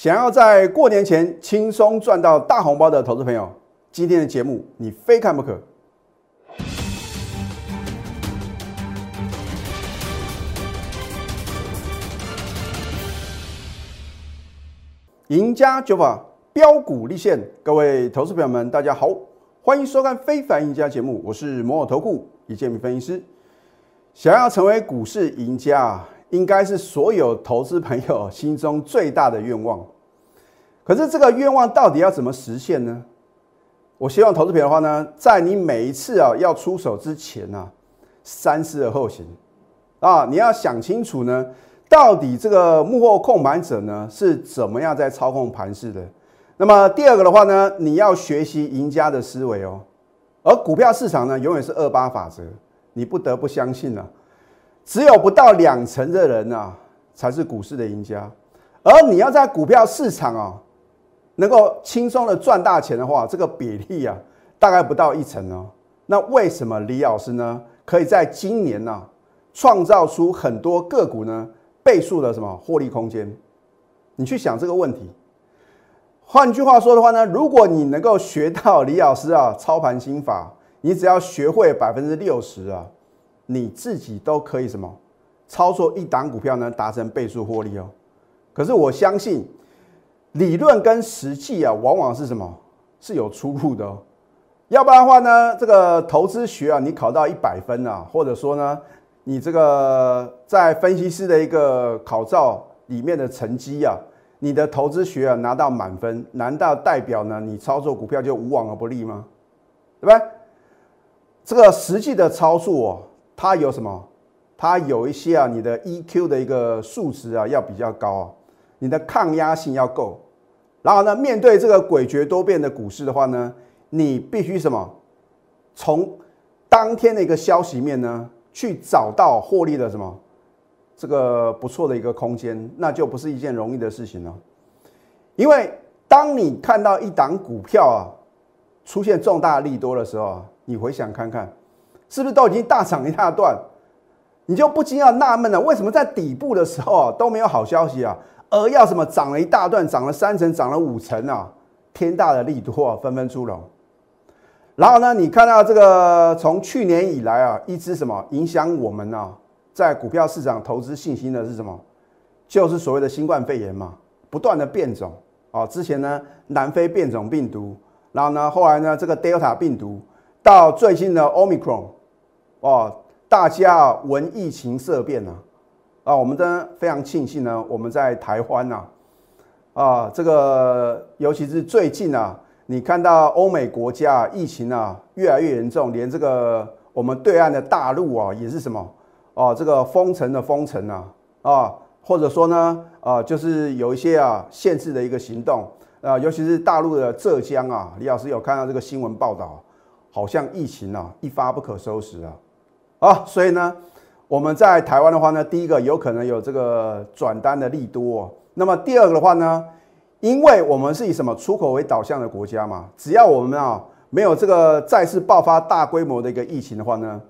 想要在过年前轻松赚到大红包的投资朋友，今天的节目你非看不可。赢家酒法标股立现，各位投资朋友们，大家好，欢迎收看《非凡赢家》节目，我是摩尔投顾李建明分析师。想要成为股市赢家，应该是所有投资朋友心中最大的愿望。可是这个愿望到底要怎么实现呢？我希望投资朋友的话呢，在你每一次啊要出手之前呢，三思而后行啊，你要想清楚呢。到底这个幕后控盘者呢是怎么样在操控盘势的？那么第二个的话呢，你要学习赢家的思维哦。而股票市场呢，永远是二八法则，你不得不相信啊，只有不到两成的人啊，才是股市的赢家。而你要在股票市场啊，能够轻松的赚大钱的话，这个比例啊，大概不到一成哦。那为什么李老师呢，可以在今年呢，创造出很多个股呢？倍数的什么获利空间？你去想这个问题。换句话说的话呢，如果你能够学到李老师啊操盘心法，你只要学会百分之六十啊，你自己都可以什么操作一档股票呢达成倍数获利哦。可是我相信理论跟实际啊，往往是什么是有出入的哦。要不然的话呢，这个投资学啊，你考到一百分啊，或者说呢？你这个在分析师的一个考照里面的成绩啊，你的投资学啊拿到满分，难道代表呢你操作股票就无往而不利吗？对不对？这个实际的操作哦，它有什么？它有一些啊，你的 EQ 的一个数值啊要比较高啊，你的抗压性要够。然后呢，面对这个诡谲多变的股市的话呢，你必须什么？从当天的一个消息面呢？去找到获利的什么这个不错的一个空间，那就不是一件容易的事情了。因为当你看到一档股票啊出现重大利多的时候，你回想看看，是不是都已经大涨一大段？你就不禁要纳闷了，为什么在底部的时候啊都没有好消息啊，而要什么涨了一大段，涨了三成，涨了五成啊，天大的利多啊纷纷出笼。然后呢，你看到这个从去年以来啊，一支什么影响我们呢？在股票市场投资信心的是什么？就是所谓的新冠肺炎嘛，不断的变种啊。之前呢，南非变种病毒，然后呢，后来呢，这个 Delta 病毒，到最新的 Omicron，哦，大家闻疫情色变啊。啊，我们的非常庆幸呢，我们在台湾呐，啊，这个尤其是最近啊。你看到欧美国家疫情啊越来越严重，连这个我们对岸的大陆啊也是什么哦，这个封城的封城啊啊，或者说呢啊，就是有一些啊限制的一个行动啊，尤其是大陆的浙江啊，李老师有看到这个新闻报道，好像疫情啊一发不可收拾啊啊，所以呢，我们在台湾的话呢，第一个有可能有这个转单的利多，哦那么第二个的话呢？因为我们是以什么出口为导向的国家嘛，只要我们啊没有这个再次爆发大规模的一个疫情的话呢，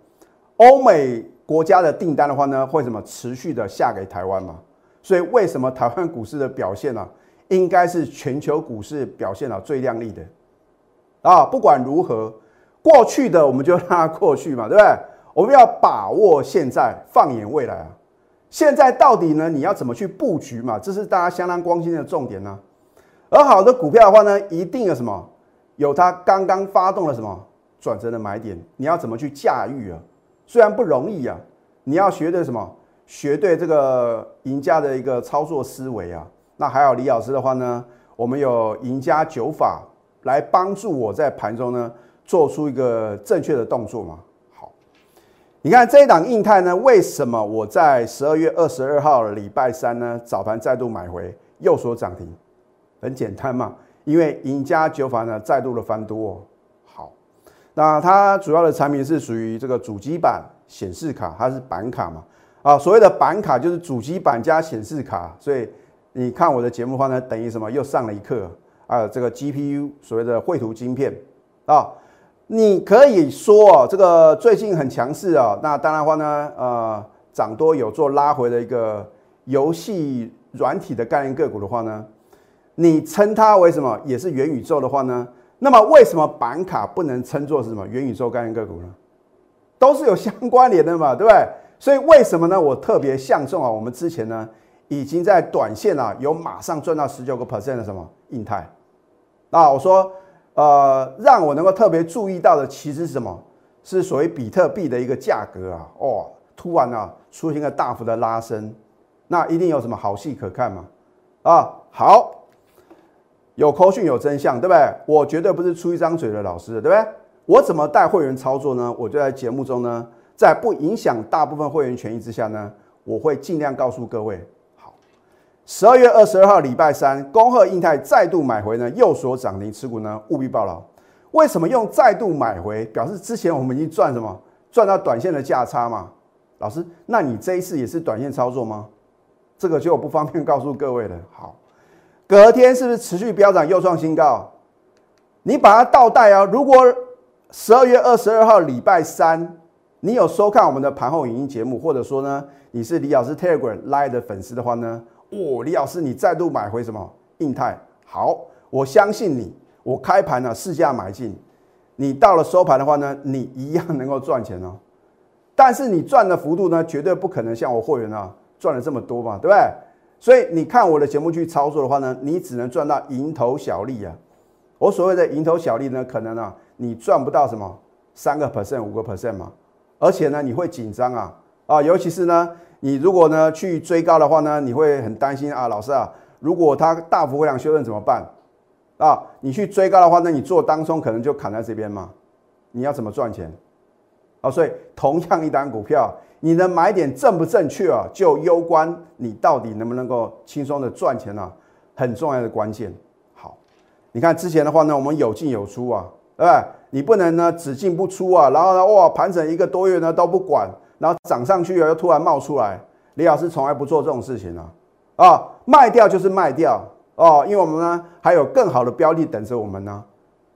欧美国家的订单的话呢，会什么持续的下给台湾嘛？所以为什么台湾股市的表现呢，应该是全球股市表现啊最亮丽的啊？不管如何，过去的我们就让它过去嘛，对不对？我们要把握现在，放眼未来啊！现在到底呢，你要怎么去布局嘛？这是大家相当关心的重点呢。而好的股票的话呢，一定有什么？有它刚刚发动了什么转折的买点？你要怎么去驾驭啊？虽然不容易啊，你要学的什么？学对这个赢家的一个操作思维啊。那还有李老师的话呢，我们有赢家九法来帮助我在盘中呢做出一个正确的动作嘛。你看这一档印泰呢，为什么我在十二月二十二号礼拜三呢早盘再度买回，又说涨停？很简单嘛，因为赢家酒法呢再度的翻多，好，那它主要的产品是属于这个主机板显示卡，它是板卡嘛，啊，所谓的板卡就是主机板加显示卡，所以你看我的节目的话呢，等于什么？又上了一课啊，这个 GPU 所谓的绘图晶片啊，你可以说哦这个最近很强势啊，那当然话呢，呃，涨多有做拉回的一个游戏软体的概念个股的话呢。你称它为什么也是元宇宙的话呢？那么为什么板卡不能称作是什么元宇宙概念个股呢？都是有相关联的嘛，对不对？所以为什么呢？我特别相中啊，我们之前呢已经在短线啊有马上赚到十九个 percent 的什么印泰啊，我说呃让我能够特别注意到的其实是什么？是所谓比特币的一个价格啊，哦，突然啊出现个大幅的拉升，那一定有什么好戏可看嘛？啊，好。有口讯有真相，对不对？我绝对不是出一张嘴的老师，对不对？我怎么带会员操作呢？我就在节目中呢，在不影响大部分会员权益之下呢，我会尽量告诉各位。十二月二十二号礼拜三，恭贺印泰再度买回呢，右所涨停持股呢，务必报牢。为什么用再度买回？表示之前我们已经赚什么？赚到短线的价差嘛。老师，那你这一次也是短线操作吗？这个就不方便告诉各位了。好。隔天是不是持续飙涨又创新高？你把它倒带啊！如果十二月二十二号礼拜三，你有收看我们的盘后影音节目，或者说呢，你是李老师 Telegram Live 的粉丝的话呢，哦，李老师你再度买回什么印泰？好，我相信你，我开盘呢试价买进，你到了收盘的话呢，你一样能够赚钱哦。但是你赚的幅度呢，绝对不可能像我会员啊赚了这么多嘛，对不对？所以你看我的节目去操作的话呢，你只能赚到蝇头小利啊。我所谓的蝇头小利呢，可能啊你赚不到什么三个 percent、五个 percent 嘛，而且呢你会紧张啊啊，尤其是呢你如果呢去追高的话呢，你会很担心啊，老师啊，如果它大幅回量修正怎么办啊？你去追高的话，那你做当中可能就砍在这边嘛，你要怎么赚钱啊？所以同样一单股票。你的买点正不正确啊，就攸关你到底能不能够轻松的赚钱啊，很重要的关键。好，你看之前的话呢，我们有进有出啊，对不对？你不能呢只进不出啊，然后呢哇盘整一个多月呢都不管，然后涨上去又突然冒出来。李老师从来不做这种事情啊，啊卖掉就是卖掉哦，因为我们呢还有更好的标的等着我们呢。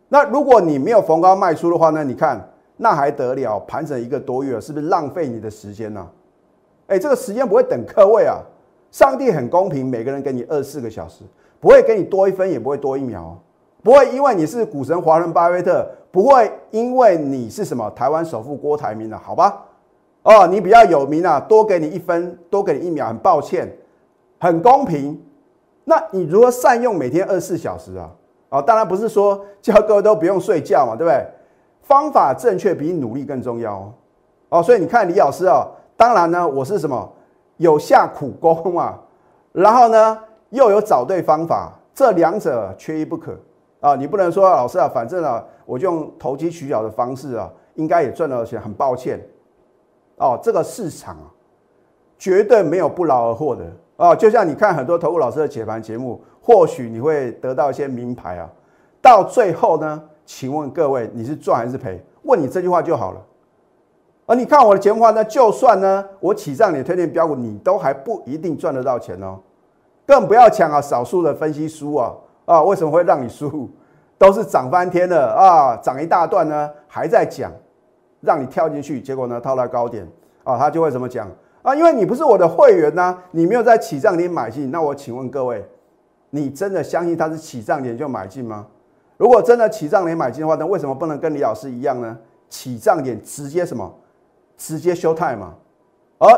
那如果你没有逢高卖出的话呢，你看。那还得了？盘整一个多月，是不是浪费你的时间呢？哎，这个时间不会等客位啊！上帝很公平，每个人给你二十四个小时，不会给你多一分，也不会多一秒，不会因为你是股神华伦巴菲特，不会因为你是什么台湾首富郭台铭的，好吧？哦，你比较有名啊，多给你一分，多给你一秒，很抱歉，很公平。那你如何善用每天二十四小时啊？啊，当然不是说叫各位都不用睡觉嘛，对不对？方法正确比努力更重要哦，哦，所以你看李老师啊，当然呢，我是什么有下苦功啊，然后呢又有找对方法，这两者缺一不可啊。你不能说老师啊，反正啊，我就用投机取巧的方式啊，应该也赚到钱。很抱歉哦，这个市场啊，绝对没有不劳而获的哦。就像你看很多投顾老师的解盘节目，或许你会得到一些名牌啊，到最后呢。请问各位，你是赚还是赔？问你这句话就好了。而你看我的节目话呢，就算呢我起上你的推荐标股，你都还不一定赚得到钱哦。更不要抢啊，少数的分析书啊啊，为什么会让你输？都是涨翻天了啊，涨一大段呢，还在讲，让你跳进去，结果呢套到高点啊，他就会怎么讲啊？因为你不是我的会员呐，你没有在起账点买进。那我请问各位，你真的相信他是起账点就买进吗？如果真的起涨点买进的话，那为什么不能跟李老师一样呢？起涨点直接什么？直接休泰嘛。而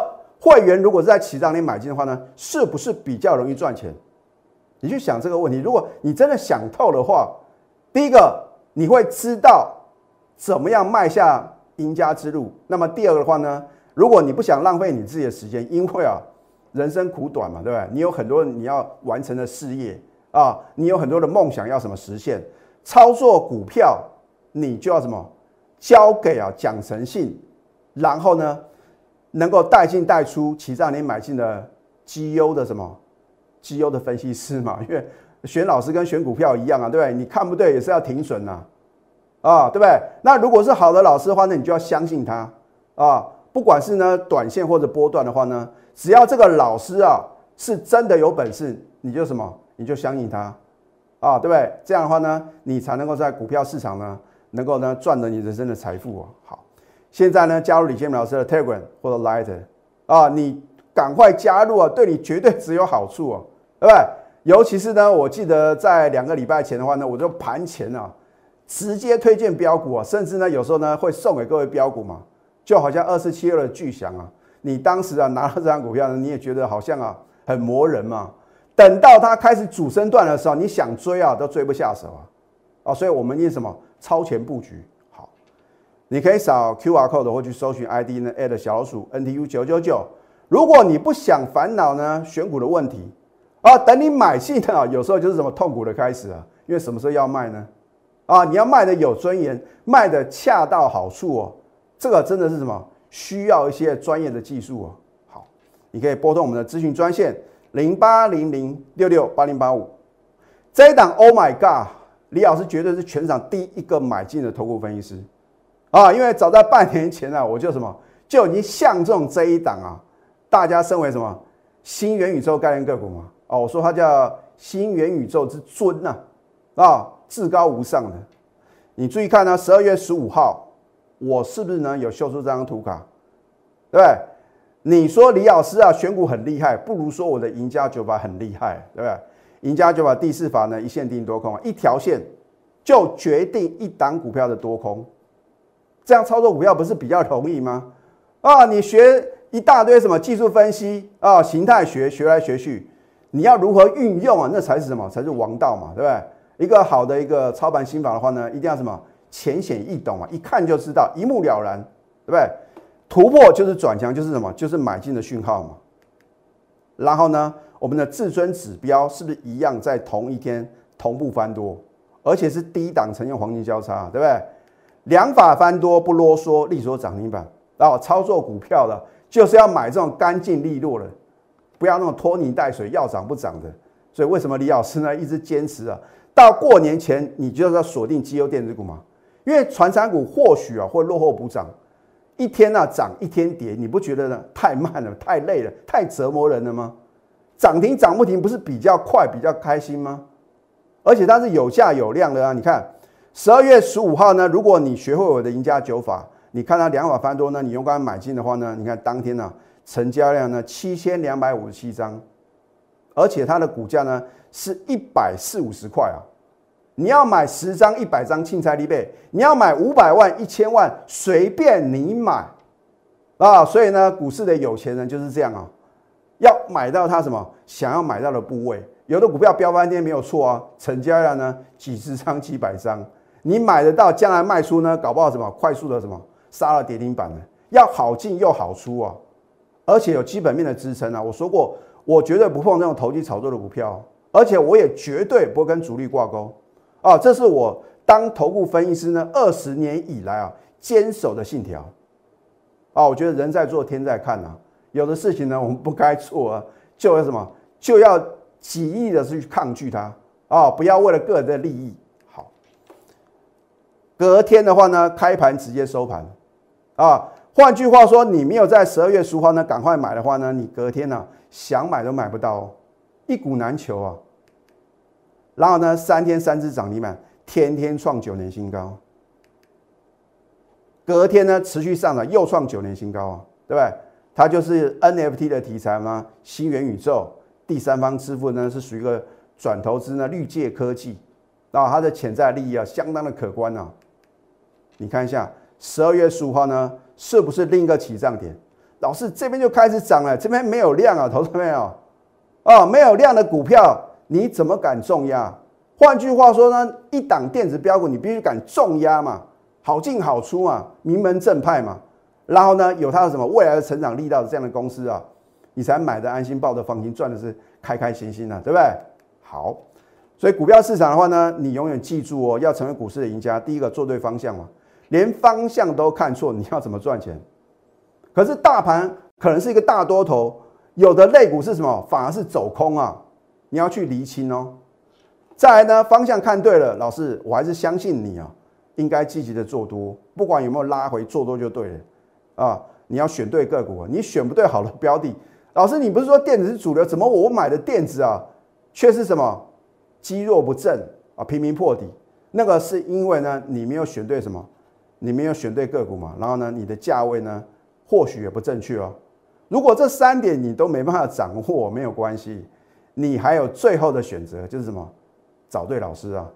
会员如果是在起涨点买进的话呢，是不是比较容易赚钱？你去想这个问题。如果你真的想透的话，第一个你会知道怎么样卖下赢家之路。那么第二个的话呢，如果你不想浪费你自己的时间，因为啊，人生苦短嘛，对不对？你有很多你要完成的事业啊，你有很多的梦想要什么实现？操作股票，你就要什么？交给啊讲诚信，然后呢，能够带进带出，起让你买进的绩优的什么绩优的分析师嘛？因为选老师跟选股票一样啊，对不对？你看不对也是要停损呐，啊对不对？那如果是好的老师的话，那你就要相信他啊。不管是呢短线或者波段的话呢，只要这个老师啊是真的有本事，你就什么？你就相信他。啊，对不对？这样的话呢，你才能够在股票市场呢，能够呢赚得你人生的财富哦。好，现在呢加入李建明老师的 Telegram 或者 Light 啊，你赶快加入啊，对你绝对只有好处哦，对不对？尤其是呢，我记得在两个礼拜前的话呢，我就盘前啊，直接推荐标股啊，甚至呢有时候呢会送给各位标股嘛，就好像二四七二的巨翔啊，你当时啊拿到这张股票呢，你也觉得好像啊很磨人嘛。等到它开始主升段的时候，你想追啊都追不下手啊，啊，所以我们念什么超前布局好，你可以扫 Q R code 或去搜寻 ID 呢 at 小老鼠 N T U 九九九。如果你不想烦恼呢选股的问题。啊，等你买进的，有时候就是什么痛苦的开始啊！因为什么时候要卖呢？啊，你要卖的有尊严，卖的恰到好处哦。这个真的是什么？需要一些专业的技术哦。好，你可以拨通我们的咨询专线零八零零六六八零八五。这一档，Oh my God，李老师绝对是全场第一个买进的投顾分析师啊！因为早在半年前啊，我就什么就已经相中这一档啊。大家身为什么新元宇宙概念个股嘛？哦，我说它叫新元宇宙之尊呐，啊，至高无上的。你注意看呢，十二月十五号，我是不是呢有秀出这张图卡？对不对？你说李老师啊，选股很厉害，不如说我的赢家九法很厉害，对不对？赢家九法第四法呢，一线定多空，一条线就决定一档股票的多空。这样操作股票不是比较容易吗？啊，你学一大堆什么技术分析啊，形态学学来学去。你要如何运用啊？那才是什么？才是王道嘛，对不对？一个好的一个操盘心法的话呢，一定要什么浅显易懂啊，一看就知道，一目了然，对不对？突破就是转强，就是什么？就是买进的讯号嘛。然后呢，我们的至尊指标是不是一样在同一天同步翻多，而且是低档呈现黄金交叉，对不对？两法翻多不啰嗦，利索涨停板。然后操作股票的，就是要买这种干净利落的。不要那种拖泥带水、要涨不涨的，所以为什么李老师呢一直坚持啊？到过年前你就要锁定绩优电子股嘛？因为传产股或许啊会落后补涨，一天呢涨一天跌，你不觉得呢太慢了、太累了、太折磨人了吗？涨停涨不停不是比较快、比较开心吗？而且它是有价有量的啊！你看十二月十五号呢，如果你学会我的赢家九法，你看它两法翻多呢，你用刚买进的话呢，你看当天呢。成交量呢七千两百五十七张，而且它的股价呢是一百四五十块啊！你要买十张、一百张，青菜利贝；你要买五百万、一千万，随便你买啊！所以呢，股市的有钱人就是这样啊，要买到他什么想要买到的部位。有的股票飙翻天没有错啊，成交量呢几十张、几百张，你买得到，将来卖出呢，搞不好什么快速的什么杀了跌停板呢？要好进又好出啊！而且有基本面的支撑啊！我说过，我绝对不碰这种投机炒作的股票，而且我也绝对不会跟主力挂钩啊！这是我当投顾分析师呢二十年以来啊坚守的信条啊！我觉得人在做天在看啊，有的事情呢我们不该做啊，就要什么就要极力的去抗拒它啊！不要为了个人的利益好。隔天的话呢，开盘直接收盘啊！换句话说，你没有在十二月十五号呢赶快买的话呢，你隔天呢想买都买不到，一股难求啊。然后呢，三天三只涨停板，天天创九年新高。隔天呢持续上涨，又创九年新高啊，对不对？它就是 NFT 的题材吗？新元宇宙，第三方支付呢是属于一个转投资呢，绿界科技，啊，它的潜在利益啊相当的可观啊。你看一下十二月十五号呢。是不是另一个起涨点？老师这边就开始涨了，这边没有量啊，投资没有？啊，没有量的股票，你怎么敢重压？换句话说呢，一档电子标股，你必须敢重压嘛，好进好出嘛，名门正派嘛。然后呢，有它的什么未来的成长力道的这样的公司啊，你才买的安心，抱的放心，赚的是开开心心的，对不对？好，所以股票市场的话呢，你永远记住哦，要成为股市的赢家，第一个做对方向嘛。连方向都看错，你要怎么赚钱？可是大盘可能是一个大多头，有的类股是什么？反而是走空啊！你要去厘清哦。再来呢，方向看对了，老师，我还是相信你啊，应该积极的做多，不管有没有拉回，做多就对了啊！你要选对个股，你选不对好的标的，老师，你不是说电子是主流，怎么我买的电子啊，却是什么积弱不振啊，频频破底？那个是因为呢，你没有选对什么？你没有选对个股嘛？然后呢，你的价位呢，或许也不正确哦。如果这三点你都没办法掌握，没有关系，你还有最后的选择，就是什么？找对老师啊，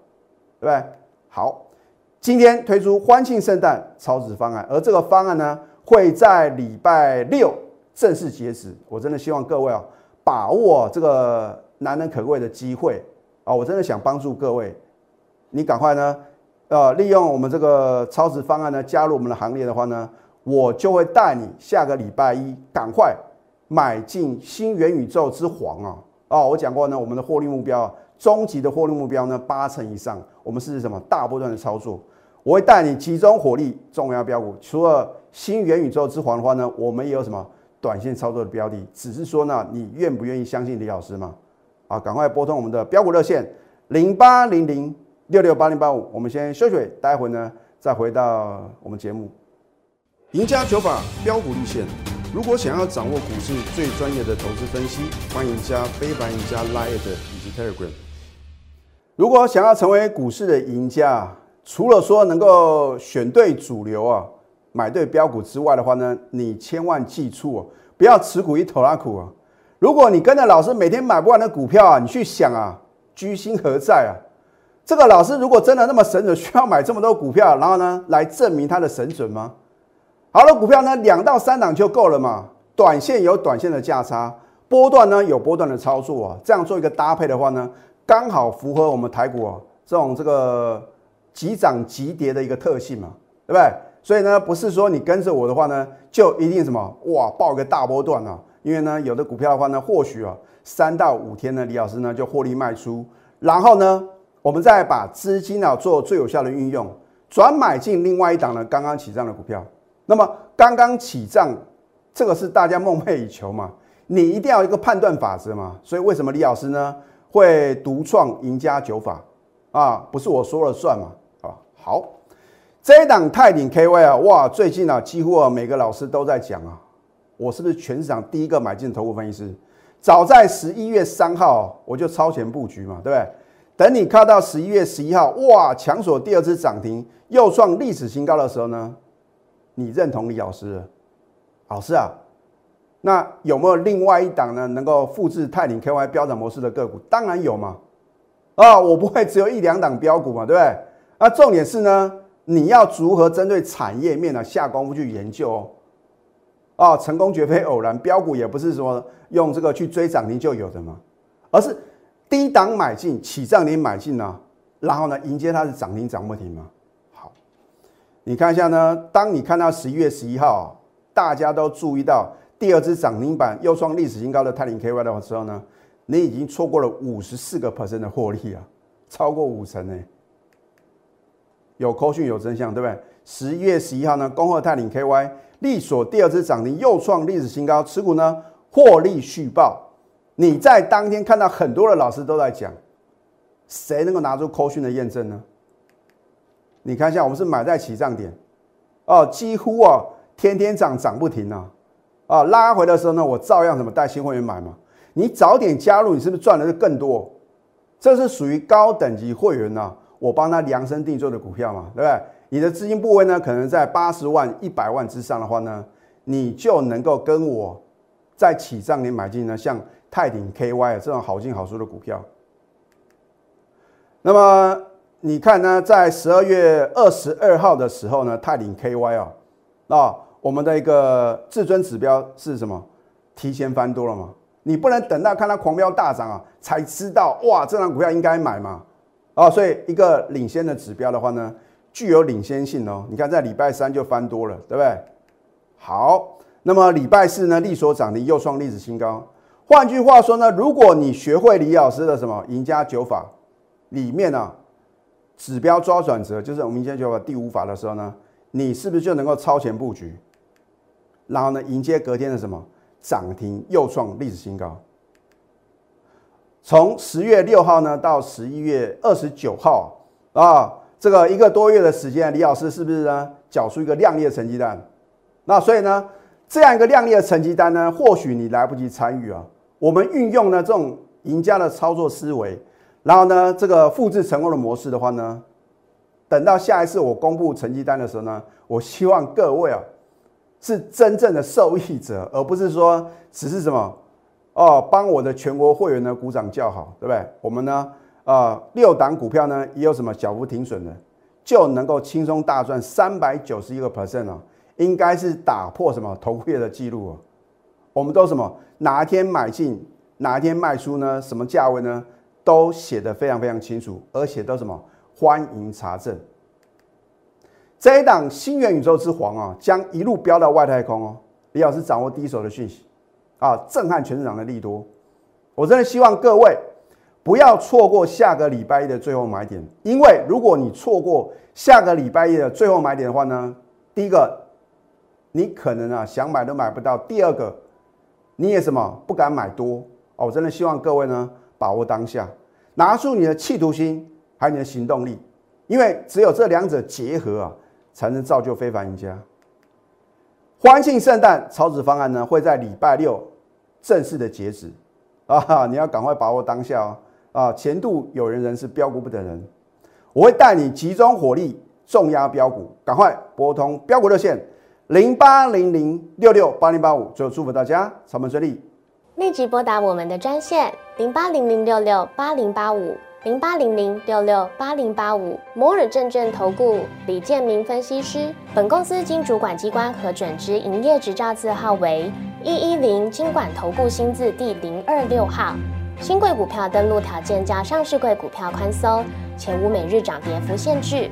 对不对？好，今天推出欢庆圣诞超值方案，而这个方案呢，会在礼拜六正式截止。我真的希望各位啊，把握这个难能可贵的机会啊！我真的想帮助各位，你赶快呢，呃，利用我们这个超值方案呢，加入我们的行列的话呢，我就会带你下个礼拜一赶快买进新元宇宙之皇啊！哦，我讲过呢，我们的获利目标，终极的获利目标呢，八成以上。我们是什么大波段的操作？我会带你集中火力重要标股。除了新元宇宙之皇的话呢，我们也有什么短线操作的标的？只是说呢，你愿不愿意相信李老师吗？啊，赶快拨通我们的标股热线零八零零六六八零八五。我们先休息，待会呢再回到我们节目。赢家九法标股立线。如果想要掌握股市最专业的投资分析，欢迎加非凡、加 Line 以及 Telegram。如果想要成为股市的赢家，除了说能够选对主流啊，买对标股之外的话呢，你千万记住哦，不要持股一头拉苦啊。如果你跟着老师每天买不完的股票啊，你去想啊，居心何在啊？这个老师如果真的那么神准，需要买这么多股票，然后呢，来证明他的神准吗？好的股票呢，两到三档就够了嘛。短线有短线的价差，波段呢有波段的操作啊。这样做一个搭配的话呢，刚好符合我们台股啊这种这个急涨急跌的一个特性嘛，对不对？所以呢，不是说你跟着我的话呢，就一定什么哇爆一个大波段啊。因为呢，有的股票的话呢，或许啊三到五天呢，李老师呢就获利卖出，然后呢，我们再把资金啊做最有效的运用，转买进另外一档呢刚刚起涨的股票。那么刚刚起涨，这个是大家梦寐以求嘛？你一定要一个判断法则嘛？所以为什么李老师呢会独创赢家九法啊？不是我说了算嘛？啊，好，这一档泰鼎 KY 啊，哇，最近啊，几乎啊每个老师都在讲啊，我是不是全市场第一个买进的投顾分析师？早在十一月三号我就超前布局嘛，对不对？等你看到十一月十一号，哇，强锁第二次涨停，又创历史新高的时候呢？你认同李老师？老师啊，那有没有另外一档呢？能够复制泰林 KY 标涨模式的个股？当然有嘛！啊，我不会只有一两档标股嘛，对不对？那，重点是呢，你要如何针对产业面呢下功夫去研究哦。啊，成功绝非偶然，标股也不是说用这个去追涨停就有的嘛，而是低档买进，起涨点买进呢，然后呢迎接它的涨停涨不停嘛。你看一下呢，当你看到十一月十一号，大家都注意到第二只涨停板又创历史新高的泰林 KY 的时候呢，你已经错过了五十四个 percent 的获利啊，超过五成呢。有扣讯有真相，对不对？十一月十一号呢，恭贺泰林 KY 力所第二只涨停又创历史新高，持股呢获利续报。你在当天看到很多的老师都在讲，谁能够拿出扣讯的验证呢？你看一下，我们是买在起涨点，哦，几乎啊天天涨涨不停啊，啊拉回的时候呢，我照样怎么带新会员买嘛。你早点加入，你是不是赚的是更多？这是属于高等级会员呢，我帮他量身定做的股票嘛，对不对？你的资金部位呢，可能在八十万、一百万之上的话呢，你就能够跟我在起涨点买进呢，像泰鼎 KY 这种好进好出的股票。那么。你看呢，在十二月二十二号的时候呢，泰鼎 KY 啊，啊，我们的一个至尊指标是什么？提前翻多了嘛？你不能等到看它狂飙大涨啊，才知道哇，这张股票应该买嘛？啊，所以一个领先的指标的话呢，具有领先性哦。你看在礼拜三就翻多了，对不对？好，那么礼拜四呢，利所涨停又创历史新高。换句话说呢，如果你学会李老师的什么赢家九法里面呢？指标抓转折，就是我们今天就第五法的时候呢，你是不是就能够超前布局，然后呢迎接隔天的什么涨停又创历史新高？从十月六号呢到十一月二十九号啊，这个一个多月的时间，李老师是不是呢缴出一个亮丽的成绩单？那所以呢，这样一个亮丽的成绩单呢，或许你来不及参与啊，我们运用呢这种赢家的操作思维。然后呢，这个复制成功的模式的话呢，等到下一次我公布成绩单的时候呢，我希望各位啊是真正的受益者，而不是说只是什么哦，帮我的全国会员呢鼓掌叫好，对不对？我们呢，呃，六档股票呢也有什么小幅停损的，就能够轻松大赚三百九十一个 percent 哦，应该是打破什么头月的记录哦。我们都什么哪一天买进，哪一天卖出呢？什么价位呢？都写得非常非常清楚，而且都什么欢迎查证。这一档新元宇宙之皇啊，将一路飙到外太空哦。李老师掌握第一手的讯息啊，震撼全市场的利多。我真的希望各位不要错过下个礼拜一的最后买点，因为如果你错过下个礼拜一的最后买点的话呢，第一个你可能啊想买都买不到，第二个你也什么不敢买多哦。我真的希望各位呢把握当下，拿出你的企图心还有你的行动力，因为只有这两者结合啊。才能造就非凡赢家。欢庆圣诞超值方案呢，会在礼拜六正式的截止啊！你要赶快把握当下哦！啊，前度有人人是标股不等人，我会带你集中火力重压标股，赶快拨通标股热线零八零零六六八零八五。最后祝福大家操盘顺利，立即拨打我们的专线零八零零六六八零八五。零八零零六六八零八五摩尔证券投顾李建明分析师，本公司经主管机关核准之营业执照字号为一一零金管投顾新字第零二六号。新贵股票登录条件较上市贵股票宽松，且无每日涨跌幅限制。